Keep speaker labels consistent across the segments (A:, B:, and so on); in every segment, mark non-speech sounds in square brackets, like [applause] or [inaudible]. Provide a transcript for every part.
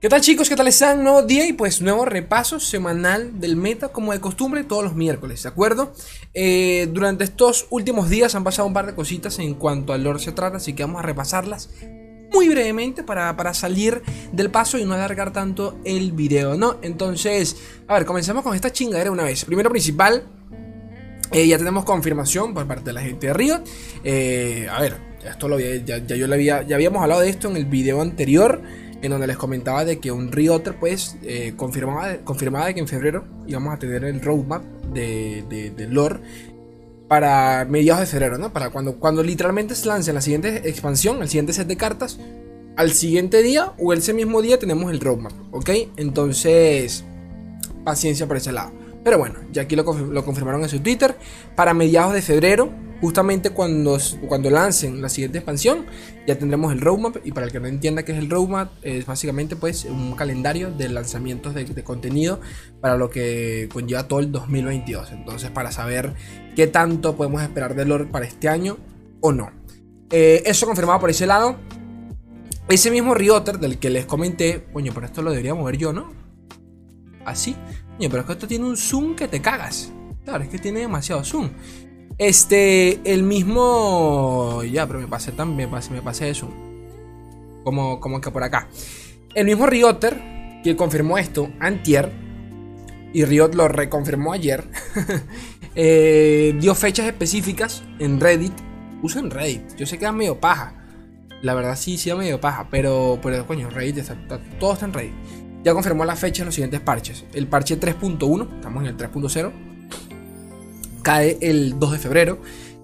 A: ¿Qué tal chicos? ¿Qué tal están? Nuevo día y pues nuevo repaso semanal del meta como de costumbre todos los miércoles, ¿de acuerdo? Eh, durante estos últimos días han pasado un par de cositas en cuanto al lore se trata, así que vamos a repasarlas muy brevemente para, para, salir del paso y no alargar tanto el video, ¿no? Entonces, a ver, comencemos con esta chingadera una vez. Primero principal, eh, ya tenemos confirmación por parte de la gente de Riot. Eh, a ver, esto lo ya, ya, yo le había, ya habíamos hablado de esto en el video anterior en donde les comentaba de que un Rioter pues eh, confirmaba, confirmaba de que en febrero íbamos a tener el roadmap de, de, lore para mediados de febrero, ¿no? Para cuando, cuando literalmente se lance la siguiente expansión, el siguiente set de cartas, al siguiente día o ese mismo día tenemos el roadmap, ¿ok? Entonces, paciencia por ese lado. Pero bueno, ya aquí lo confirmaron en su Twitter. Para mediados de febrero justamente cuando, cuando lancen la siguiente expansión, ya tendremos el roadmap. Y para el que no entienda qué es el roadmap, es básicamente pues un calendario de lanzamientos de, contenido para lo que conlleva todo el 2022. Entonces, para saber qué tanto podemos esperar de lore para este año o no. Eh, eso confirmado por ese lado. Ese mismo Rioter del que les comenté, coño, pero esto lo debería mover yo, ¿no? Así. Coño, pero es que esto tiene un zoom que te cagas. Claro, es que tiene demasiado zoom. Este, el mismo. Ya, pero me pasé también, me pasé, me pasé eso. Como, como que por acá. El mismo Rioter, que confirmó esto, Antier, y Riot lo reconfirmó ayer, [laughs] eh, dio fechas específicas en Reddit. Usen Reddit, yo sé que es medio paja. La verdad sí, sí es medio paja, pero, pero coño, Reddit está, todo está en Reddit. Ya confirmó la fecha en los siguientes parches. El parche 3.1, estamos en el 3.0 cae el 2 de febrero,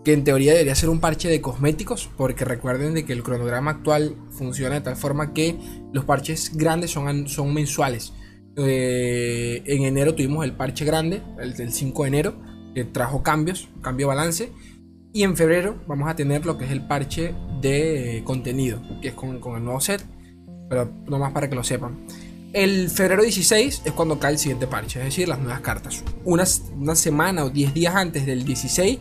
A: que en teoría debería ser un parche de cosméticos, porque recuerden de que el cronograma actual funciona de tal forma que los parches grandes son, son mensuales. Eh, en enero tuvimos el parche grande, el del 5 de enero, que trajo cambios, cambio balance. Y en febrero vamos a tener lo que es el parche de contenido, que es con, con el nuevo set, pero no más para que lo sepan. El febrero 16 es cuando cae el siguiente parche, es decir, las nuevas cartas. Una, una semana o 10 días antes del 16,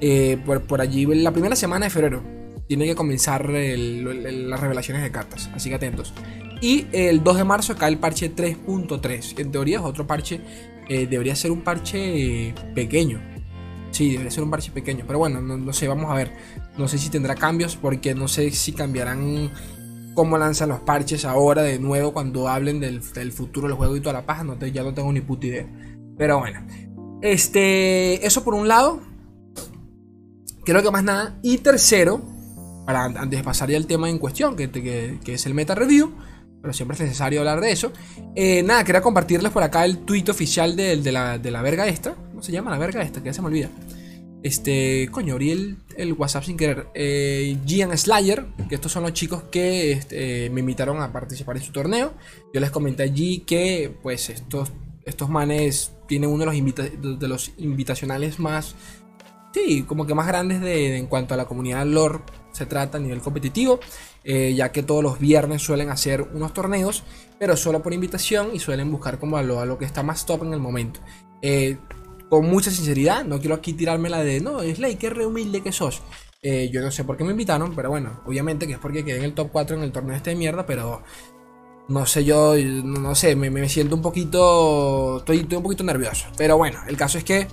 A: eh, por, allí, la primera semana de febrero, tiene que comenzar las revelaciones de cartas, así que atentos. Y el 2 de marzo cae el parche 3.3. En teoría es otro parche, eh, debería ser un parche pequeño. Sí, debería ser un parche pequeño, pero bueno, no, no sé, vamos a ver. No sé si tendrá cambios porque no sé si cambiarán cómo lanzan los parches ahora de nuevo cuando hablen del, futuro del juego y toda la paja. No ya no tengo ni puta idea. Pero bueno. Este. Eso por un lado. Creo que más nada. Y tercero. Para antes de pasar ya al tema en cuestión. Que, que, es el meta review. Pero siempre es necesario hablar de eso. Eh, nada, quería compartirles por acá el tweet oficial de, la, de la verga esta. ¿Cómo se llama la verga esta? Que ya se me olvida. Este, coño, abrí el, WhatsApp sin querer. Eh, Gian Slayer, que estos son los chicos que este, me invitaron a participar en su torneo. Yo les comenté allí que, pues, estos, estos manes tienen uno de los, de los invitacionales más, sí, como que más grandes de, en cuanto a la comunidad lore se trata a nivel competitivo. Eh, ya que todos los viernes suelen hacer unos torneos, pero solo por invitación y suelen buscar como a lo, a lo que está más top en el momento. Eh, con mucha sinceridad, no quiero aquí tirarme la de, no, Slay, qué re humilde que sos. Eh, yo no sé por qué me invitaron, pero bueno, obviamente que es porque quedé en el top 4 en el torneo este de mierda, pero no sé, yo, no, sé, me, siento un poquito, estoy, un poquito nervioso. Pero bueno, el caso es que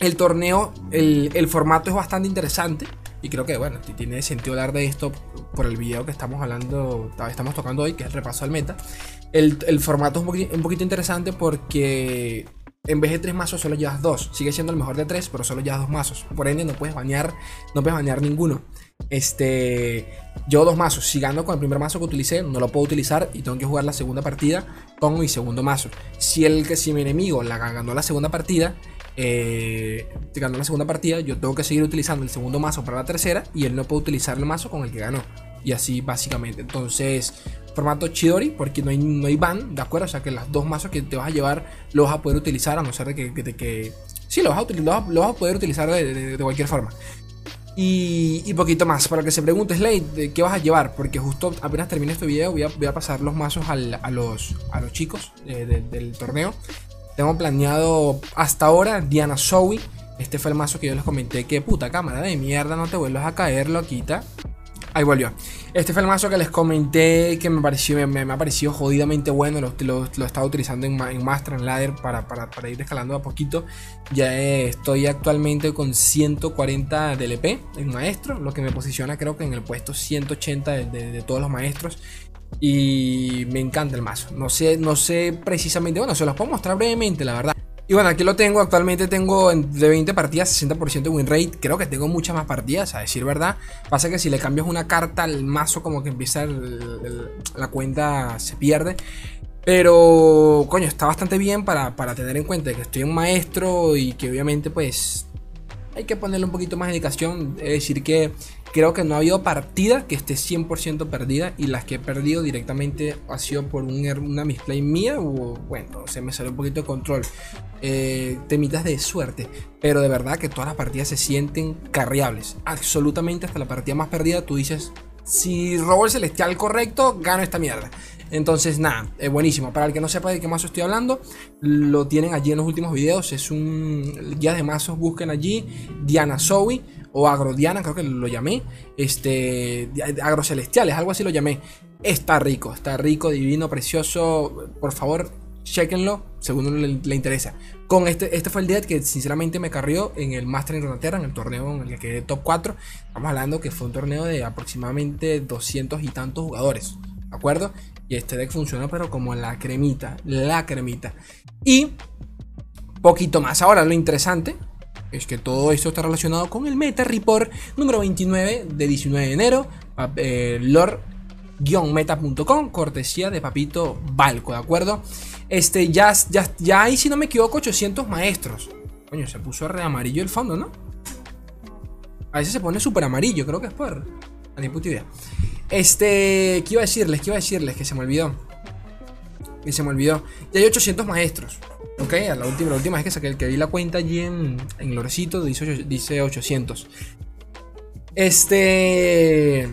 A: el torneo, el, formato es bastante interesante. Y creo que, bueno, tiene sentido hablar de esto por el video que estamos hablando, estamos tocando hoy, que es el repaso al meta. El formato es un poquito interesante porque en vez de tres mazos solo llevas dos. Sigue siendo el mejor de tres, pero solo llevas dos mazos. Por ende no puedes banear, no puedes banear ninguno. Este, yo dos mazos. Si gano con el primer mazo que utilicé, no lo puedo utilizar y tengo que jugar la segunda partida con mi segundo mazo. Si el que si mi enemigo la ganó la segunda partida, eh, ganó la segunda partida, yo tengo que seguir utilizando el segundo mazo para la tercera y él no puede utilizar el mazo con el que ganó. Y así básicamente. Entonces, formato Chidori, porque no hay, no hay ban, ¿de acuerdo? O sea que las dos mazos que te vas a llevar los vas a poder utilizar, a no ser de que. que, que sí, los vas, a, vas a poder utilizar de, cualquier forma. Y, poquito más. Para que se pregunte, Slade, ¿qué vas a llevar? Porque justo apenas termine este video, voy a, voy a pasar los mazos a, los, a los chicos eh, del torneo. Tengo planeado hasta ahora Diana Zoe. Este fue el mazo que yo les comenté que puta cámara de mierda, no te vuelvas a caer, loquita. Ahí volvió. Este fue el mazo que les comenté que me pareció me, ha parecido jodidamente bueno. Lo, lo, lo estaba utilizando en, en, Master, en Ladder, para, para, para, ir escalando a poquito. Ya estoy actualmente con 140 DLP en Maestro, lo que me posiciona creo que en el puesto 180 de, de, de todos los maestros. Y me encanta el mazo. No sé, no sé precisamente, bueno, se los puedo mostrar brevemente, la verdad. Y bueno, aquí lo tengo, actualmente tengo de 20 partidas 60% de win rate, creo que tengo muchas más partidas, a decir verdad. Pasa que si le cambias una carta al mazo como que empieza la cuenta se pierde. Pero, coño, está bastante bien para, para tener en cuenta que estoy un maestro y que obviamente pues hay que ponerle un poquito más de dedicación. Es decir, que creo que no ha habido partida que esté 100% perdida y las que he perdido directamente ha sido por un, er, una misplay mía o bueno, se me salió un poquito de control. Eh, temitas de suerte, pero de verdad que todas las partidas se sienten carriables. Absolutamente hasta la partida más perdida tú dices, si robo el celestial correcto, gano esta mierda. Entonces, nada, es buenísimo. Para el que no sepa de qué mazo estoy hablando, lo tienen allí en los últimos videos. Es un guía de mazos, busquen allí Diana Zoe o Agrodiana, creo que lo llamé. Este, Agrocelestiales, algo así lo llamé. Está rico, está rico, divino, precioso. Por favor, chequenlo, según le, interesa. Con este, este fue el dead que sinceramente me carrió en el Master en Runeterra, en el torneo en el que quedé top 4. Estamos hablando que fue un torneo de aproximadamente 200 y tantos jugadores. ¿De acuerdo? Y este deck funcionó pero como la cremita, la cremita. Y poquito más. Ahora lo interesante es que todo esto está relacionado con el Meta Report número 29 de 19 de enero. Eh, Lord-meta.com, cortesía de Papito Balco, ¿de acuerdo? Este, ya, ya, ya hay, si no me equivoco, 800 maestros. Coño, se puso re amarillo el fondo, ¿no? A veces se pone súper amarillo, creo que es por... A ni puta idea. Este, ¿qué iba a decirles? ¿Qué iba a decirles? Que se me olvidó. Que se me olvidó. Ya hay 800 maestros. Ok, la última, la última vez que saqué el que vi la cuenta allí en, en Lorecito dice, dice 800. Este.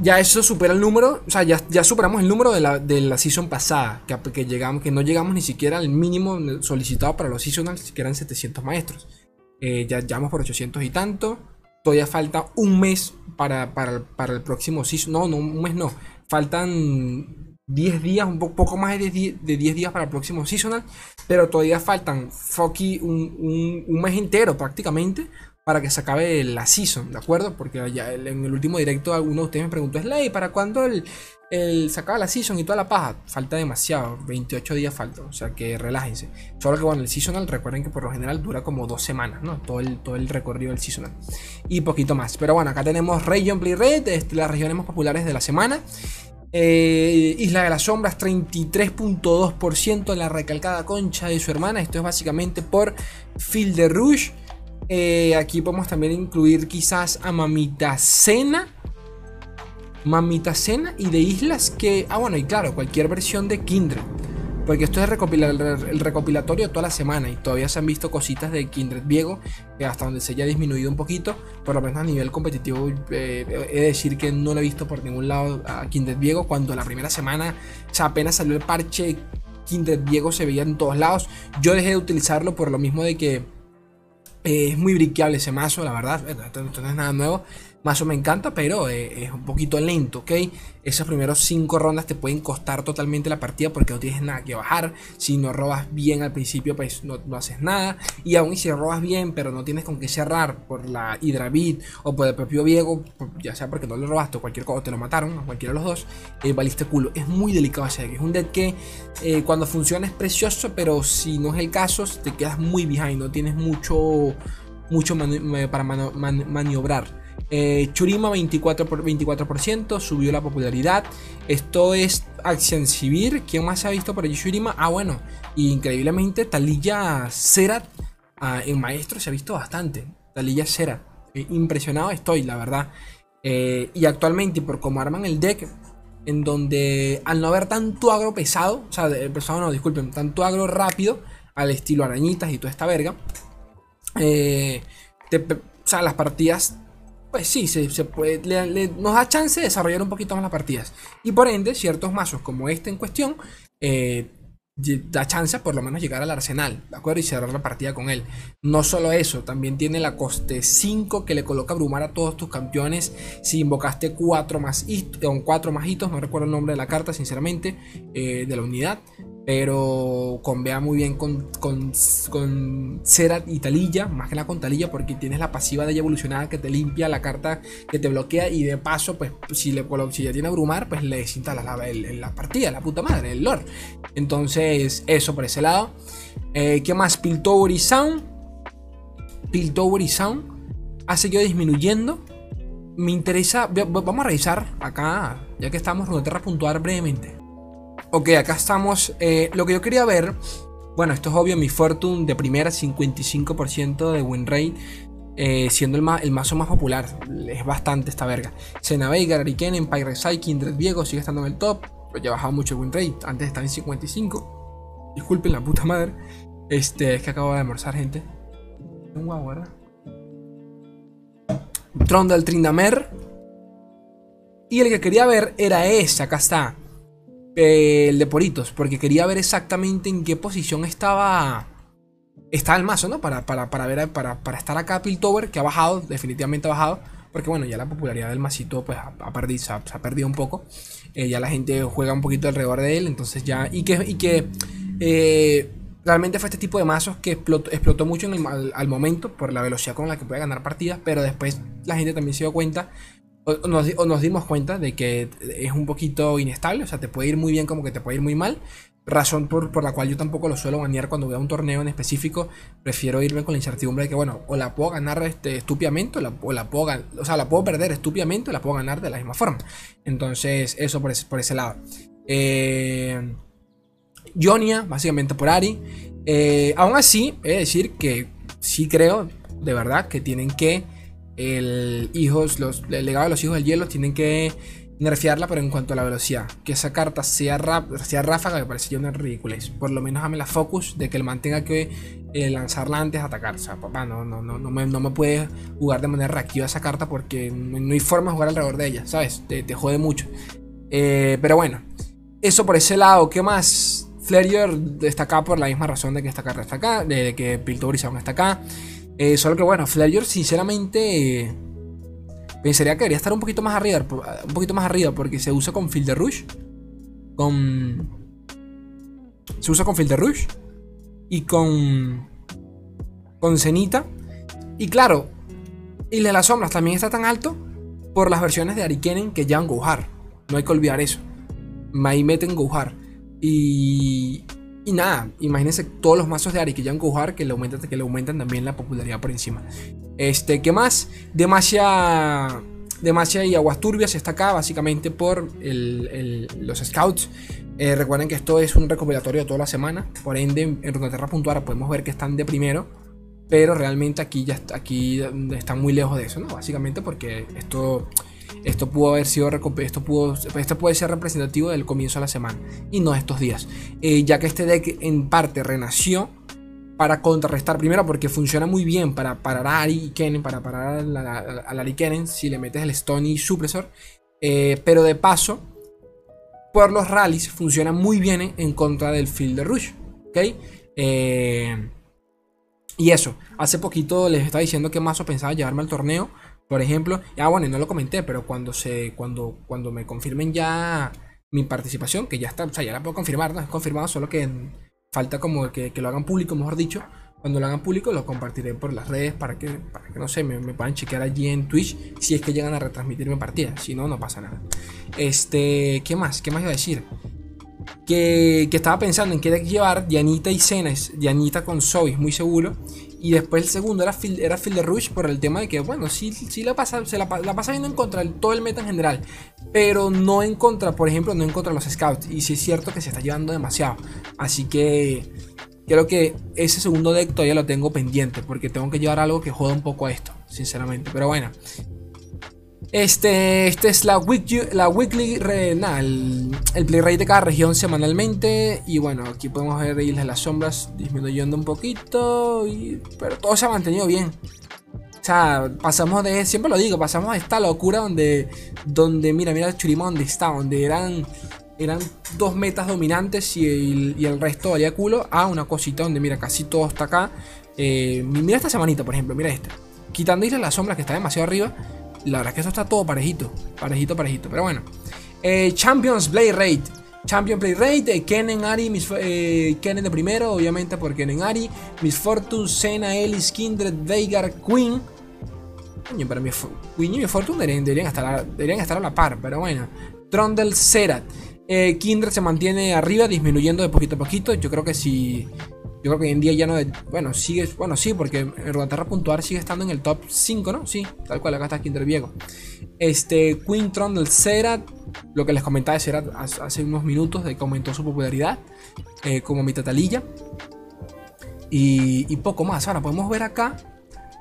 A: Ya eso supera el número. O sea, ya, ya superamos el número de la, de la season pasada. Que, que, llegamos, que no llegamos ni siquiera al mínimo solicitado para los seasonals, que eran 700 maestros. Eh, ya llevamos por 800 y tanto. Todavía falta un mes para, para, el próximo season. No, no, un mes no. Faltan 10 días, un poco más de 10, de 10 días para el próximo seasonal. Pero todavía faltan fucky un, un, un, mes entero prácticamente para que se acabe la season, ¿de acuerdo? Porque ya en el último directo alguno de ustedes me preguntó, Slay, ¿para cuándo el, el, se la season y toda la paja? Falta demasiado, 28 días falta, o sea que relájense. Solo que bueno, el seasonal, recuerden que por lo general dura como dos semanas, ¿no? Todo el, todo el recorrido del seasonal. Y poquito más. Pero bueno, acá tenemos Region Play Red, este, las regiones más populares de la semana. Eh, Isla de las Sombras 33.2% la recalcada concha de su hermana. Esto es básicamente por Field de Rouge. Eh, aquí podemos también incluir quizás a Mamita Cena. Mamita Cena y de islas que... Ah, bueno, y claro, cualquier versión de Kindred. Porque esto es el recopilatorio toda la semana y todavía se han visto cositas de Kindred Viego, que hasta donde se haya disminuido un poquito, por lo menos a nivel competitivo, eh, he de decir que no lo he visto por ningún lado a Kindred Viego, cuando la primera semana, o sea, apenas salió el parche, Kindred Viego se veía en todos lados. Yo dejé de utilizarlo por lo mismo de que eh, es muy briqueable ese mazo, la verdad, esto, esto no es nada nuevo. Mazo me encanta, pero eh, es un poquito lento, ¿ok? Esas primeros 5 rondas te pueden costar totalmente la partida porque no tienes nada que bajar. Si no robas bien al principio, pues no, no haces nada. Y aún si robas bien, pero no tienes con qué cerrar por la Hydra o por el propio Viego, ya sea porque no lo robaste o cualquier cosa, te lo mataron, a cualquiera de los dos, eh, culo. Es muy delicado ese deck. Es un deck que eh, cuando funciona es precioso, pero si no es el caso, te quedas muy behind, no tienes mucho, mucho mani para mani mani maniobrar. Eh, Churima 24%, por 24%, subió la popularidad. Esto es Acción Civil. ¿Quién más se ha visto por allí Churima? Ah, bueno, increíblemente Talilla Cera ah, en Maestro se ha visto bastante. Talilla Cera. Eh, impresionado estoy, la verdad. Eh, y actualmente, por cómo arman el deck, en donde al no haber tanto agro pesado, o sea, pesado no, disculpen, tanto agro rápido, al estilo arañitas y toda esta verga, te, o sea, las partidas pues sí, se, nos da chance de desarrollar un poquito más las partidas. Y por ende, ciertos mazos como este en cuestión, eh, da chance por lo menos llegar al arsenal, ¿de acuerdo? Y cerrar la partida con él. No solo eso, también tiene la coste 5 que le coloca abrumar a todos tus campeones si invocaste 4 más, hitos, 4 más no recuerdo el nombre de la carta, sinceramente, eh, de la unidad. Pero convea muy bien con, con, con Cera y Talilla, más que nada con Talilla, porque tienes la pasiva de ella evolucionada que te limpia la carta que te bloquea. Y de paso, pues si, le, si ya tiene abrumar, pues le desinstalas la, la partida, la puta madre, el lore. Entonces, eso por ese lado. Eh, ¿Qué más? Piltover y Sound. Piltover y Sound ha seguido disminuyendo. Me interesa. Vamos a revisar acá, ya que estamos, Runeterra puntuar brevemente. Ok, acá estamos. Eh, lo que yo quería ver. Bueno, esto es obvio. Mi Fortune de primera, 55% de win rate. Eh, siendo el, el, mazo más popular. Es bastante esta verga. Sena Veigar, Ariken, Empire Recycling, Dread sigue estando en el top. Pero ya ha bajado mucho el win rate. Antes estaba en 55. Disculpen la puta madre. Este, es que acabo de almorzar, gente. Un guau, ¿verdad? Trondal Trindamer. Y el que quería ver era ese. Acá está. Eh, el de Poritos, porque quería ver exactamente en qué posición estaba está el mazo, ¿no? Para, para, para ver, para, para, estar acá Piltover, que ha bajado, definitivamente ha bajado. Porque bueno, ya la popularidad del masito pues ha, perdido, se, ha, perdido un poco. Eh, ya la gente juega un poquito alrededor de él. Entonces ya. Y que, y que eh, realmente fue este tipo de mazos que explotó, explotó mucho en el, al, momento por la velocidad con la que puede ganar partidas. Pero después la gente también se dio cuenta o nos, dimos cuenta de que es un poquito inestable, o sea, te puede ir muy bien como que te puede ir muy mal. Razón por, la cual yo tampoco lo suelo banear cuando veo un torneo en específico. Prefiero irme con la incertidumbre de que, bueno, o la puedo ganar este, estúpidamente, o la, puedo, o sea, la puedo perder estúpidamente, o la puedo ganar de la misma forma. Entonces, eso por ese, por ese lado. Eh, Jonia, básicamente por Ari. Eh, aún así, he de decir que sí creo, de verdad, que tienen que el hijos, los, legado de los hijos del hielo tienen que nerfearla, pero en cuanto a la velocidad. Que esa carta sea, sea ráfaga me parece una ridiculez. Por lo menos dame la focus de que el man tenga que eh, lanzarla antes de atacar. O sea, papá, no, no, no, no, me, no me puedes jugar de manera reactiva esa carta porque no, hay forma de jugar alrededor de ella, ¿sabes? Te, jode mucho. Eh, pero bueno, eso por ese lado. ¿Qué más? Flare está acá por la misma razón de que esta carta está acá, de que Piltover está acá. Eh, solo que bueno, Flareor sinceramente pensaría que debería estar un poquito más arriba, un poquito más arriba porque se usa con Field Rush, con se usa con Field Rush y con con Cenita y claro, y de las sombras también está tan alto por las versiones de Arikenen que llevan Gohar. No hay que olvidar eso. Ahí meten Gohar. Y, y nada, imagínense todos los mazos de Ari que ya han que le aumentan, que le aumentan también la popularidad por encima. Este, ¿qué más? Demacia, Demacia y Aguas Turbias está acá básicamente por los scouts. Eh, recuerden que esto es un recopilatorio de toda la semana. Por ende, en Runeterra Puntuara podemos ver que están de primero. Pero realmente aquí ya aquí están muy lejos de eso, ¿no? Básicamente porque esto esto pudo haber sido esto pudo, esto puede ser representativo del comienzo de la semana y no de estos días. Eh, ya que este deck en parte renació para contrarrestar, primero porque funciona muy bien para parar a Ari Kennen, para parar al Ari Kennen si le metes el Stony Supresor. Eh, pero de paso, por los rallies funciona muy bien en contra del Field de Rush. ¿Ok? Eh, y eso, hace poquito les estaba diciendo que Mazo pensaba llevarme al torneo. Por ejemplo, ya bueno, no lo comenté, pero cuando se cuando cuando me confirmen ya mi participación, que ya está, o sea, ya la puedo confirmar, ¿no? Es confirmado, solo que falta como que, lo hagan público, mejor dicho. Cuando lo hagan público lo compartiré por las redes para que, para que no sé, me, puedan chequear allí en Twitch si es que llegan a retransmitirme partida. Si no, no pasa nada. Este, ¿qué más? ¿Qué más iba a decir? Que, que estaba pensando en qué deck llevar Dianita y Cenes. Dianita con Zoe, muy seguro. Y después el segundo era Phil, era Phil de Rush por el tema de que, bueno, sí, sí la pasa, se la, pasa viendo en contra de todo el meta en general. Pero no en contra, por ejemplo, no en contra los scouts. Y sí es cierto que se está llevando demasiado. Así que creo que ese segundo deck todavía lo tengo pendiente. Porque tengo que llevar algo que joda un poco a esto, sinceramente. Pero bueno, este, este es la, weekly, la weekly el, play rate de cada región semanalmente. Y bueno, aquí podemos ver Islas de las Sombras disminuyendo un poquito. pero todo se ha mantenido bien. O sea, pasamos de, siempre lo digo, pasamos de esta locura donde, donde mira, mira Churima donde está, donde eran eran dos metas dominantes y el, y el resto valía culo a una cosita donde, mira, casi todo está acá. Eh, mira esta semanita, por ejemplo, mira esta. Quitando Isla las sombras que está demasiado arriba, la verdad es que eso está todo parejito, parejito, parejito. Pero bueno, eh, Champions Play Rate. Champion Play Rate, eh, Kennen Ari, Miss, eh, Kennen de primero, obviamente por Kennen Ari, Miss Fortune, Sena, Ellis, Kindred, Veigar, Queen. Coño, pero mi Queen y Miss Fortune deberían, estar, deberían estar a la par, pero bueno. Trondel Serat. Eh, Kindred se mantiene arriba, disminuyendo de poquito a poquito. Yo creo que si. Yo creo que hoy en día ya no. Bueno, sigue. Bueno, sí, porque puntual sigue estando en el top 5, ¿no? Sí, tal cual, acá está Kindred Viego. Este, Queen Trondel Serat. Lo que les comentaba de Serat hace unos minutos, de que aumentó su popularidad. Eh, como mi tatalilla. Y, poco más. Ahora podemos ver acá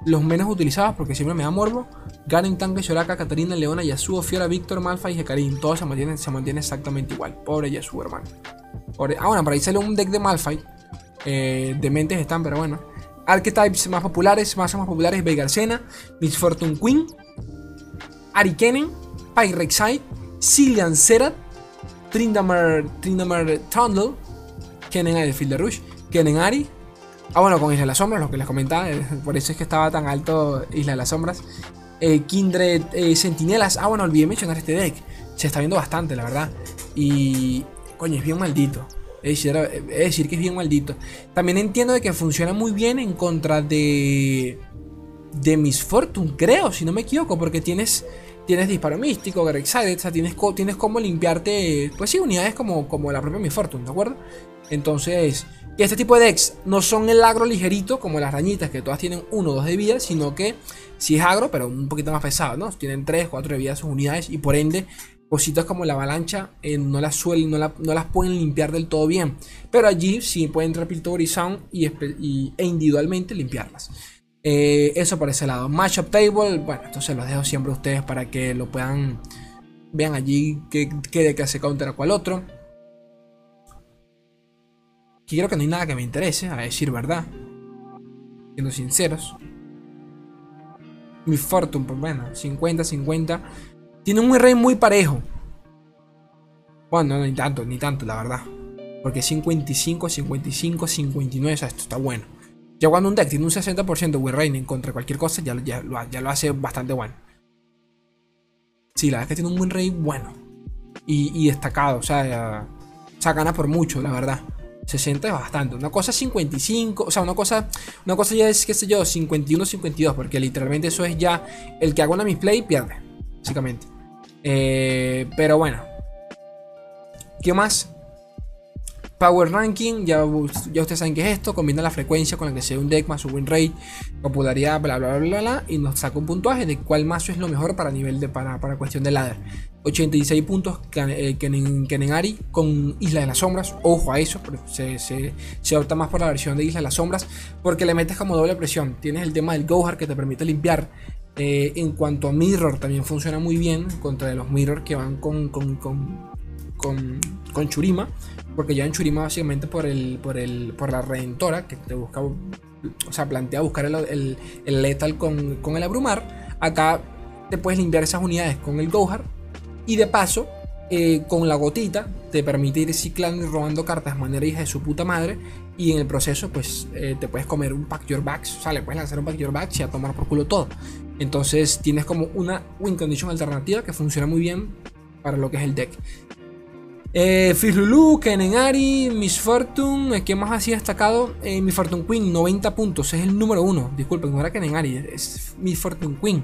A: los menos utilizados porque siempre me da morbo. Garen, Tanque, Shoraka, Katarina, Leona, Yasuo, Fiora, Víctor, Malfa y Hecarim. Todos se mantienen, se mantienen exactamente igual. Pobre Yasuo, hermano. Ah, bueno, por ahí sale un deck de Malphite. Eh, dementes están, pero bueno. Archetypes más populares, más más populares, Veigarcena, Miss Fortune Queen, Arikenen, Pyrexide, Cillian Serat, Trindamer, Trindamer Trundle, Kennen Field Rush, Kennen Ari, Ah, bueno, con Isla de las Sombras, lo que les comentaba, eh, por eso es que estaba tan alto Isla de las Sombras. Eh, Kindred eh, Sentinelas. Ah, bueno, olvidé mencionar este deck. Se está viendo bastante, la verdad. Y. Coño, es bien maldito. Es decir, es decir, que es bien maldito. También entiendo de que funciona muy bien en contra de. De Miss Fortune, creo, si no me equivoco, porque tienes. Tienes disparo místico, Grexide, o sea, tienes, tienes como limpiarte. Pues sí, unidades como, como la propia Miss Fortune, ¿de acuerdo? Entonces, este tipo de decks no son el agro ligerito como las rañitas que todas tienen 1 o 2 de vida, sino que sí es agro, pero un poquito más pesado, ¿no? Tienen 3, 4 de vida sus unidades y por ende cositas como la avalancha eh, no las suelen, no, las pueden limpiar del todo bien. Pero allí sí pueden entrar Piltover y e individualmente limpiarlas. Eh, eso por ese lado. Matchup Table, bueno, esto se los dejo siempre a ustedes para que lo puedan. Vean allí qué, qué de que hace counter a cual otro quiero que no hay nada que me interese, a decir verdad. Siendo sinceros. Mi Fortune, pues bueno, 50-50. Tiene un rey muy parejo. Bueno, no, ni tanto, ni tanto, la verdad. Porque 55, 55, 59, o sea, esto está bueno. Ya cuando un deck tiene un 60% de win en contra cualquier cosa, ya, ya, ya, lo hace bastante bueno. Sí, la verdad es que tiene un win rate bueno. Y, destacado, o sea, o sea, gana por mucho, la verdad. 60 es bastante. Una cosa es 55, o sea, una cosa, una cosa ya es, qué sé yo, 51, 52, porque literalmente eso es ya el que haga una misplay pierde, básicamente. Eh, pero bueno. ¿Qué más? Power Ranking, ya, ya ustedes saben qué es esto, combina la frecuencia con la que se un deck más su win rate, popularidad, bla bla bla bla, y nos saca un puntuaje de cuál mazo es lo mejor para nivel de para, para cuestión de ladder. 86 puntos Kenenari eh, con Isla de las Sombras, ojo a eso, se, se, opta más por la versión de Isla de las Sombras, porque le metes como doble presión, tienes el tema del Gohar que te permite limpiar, eh, en cuanto a Mirror también funciona muy bien contra los Mirror que van con, con, con, con, con Churima porque ya en Churima básicamente por el, por el, por la redentora que te busca, o sea, plantea buscar el, el, letal con, con, el abrumar. Acá te puedes limpiar esas unidades con el Gohar y de paso eh, con la gotita te permite ir ciclando y robando cartas de manera hija de su puta madre y en el proceso pues eh, te puedes comer un pack your backs, o sea, le puedes lanzar un pack your backs y a tomar por culo todo. Entonces tienes como una win condition alternativa que funciona muy bien para lo que es el deck. Eh, Lulu, Kenenari, Miss Fortune, eh, ¿qué más así destacado? Eh, Miss Fortune Queen, 90 puntos, es el número uno. Disculpen, no era Kenenari, es Miss Fortune Queen.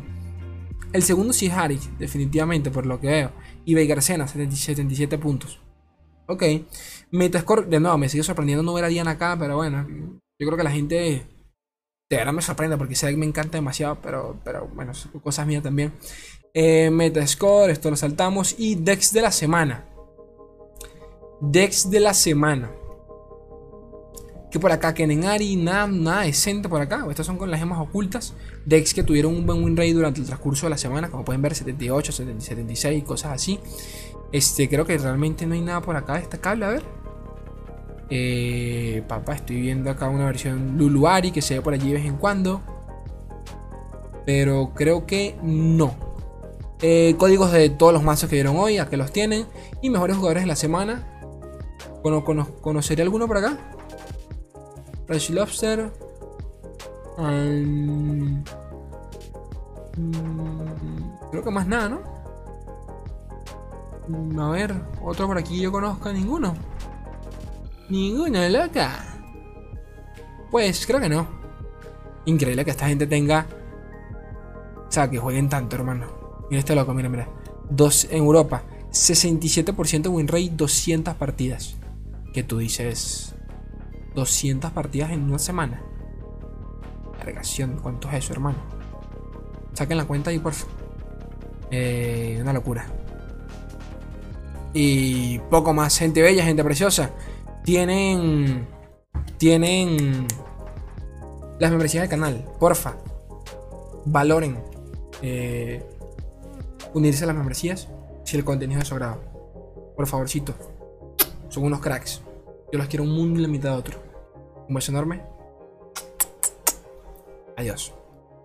A: El segundo sí es Ari, definitivamente, por lo que veo. Y Veigarcena, 77 puntos. Ok. Metascore, de nuevo, me sigue sorprendiendo no ver a Diana acá, pero bueno. Yo creo que la gente de verdad me sorprende porque que me encanta demasiado, pero, pero bueno, cosas mías también. Eh, Metascore, esto lo saltamos. Y Dex de la semana. Dex de la semana. Que por acá, Kenenari, nada, nada decente por acá. Estas son con las gemas ocultas. Decks que tuvieron un buen win rate durante el transcurso de la semana. Como pueden ver, 78, 76, cosas así. Este, creo que realmente no hay nada por acá destacable. A ver. Eh, papá, estoy viendo acá una versión Luluari que se ve por allí de vez en cuando. Pero creo que no. Eh, códigos de todos los mazos que vieron hoy, a que los tienen. Y mejores jugadores de la semana. Cono- cono- ¿Conocería alguno por acá? Fresh Lobster. Mm, creo que más nada, ¿no? A ver, otro por aquí yo conozca ninguno. Ninguno, loca. Pues creo que no. Increíble que esta gente tenga. O sea, que jueguen tanto, hermano. Mira este loco, mira, mira. Dos, en Europa, 67% win rate, 200 partidas. Que tú dices. 200 partidas en una semana. Cargación, ¿cuánto es eso, hermano? Saquen la cuenta ahí, por. Eh, una locura. Y poco más, gente bella, gente preciosa. Tienen. Tienen. Las membresías del canal. Porfa. Valoren. eh, unirse a las membresías. Si el contenido es agrado. Por favorcito. Son unos cracks. Yo los quiero un mundo limitado a otro. Un beso enorme. Adiós.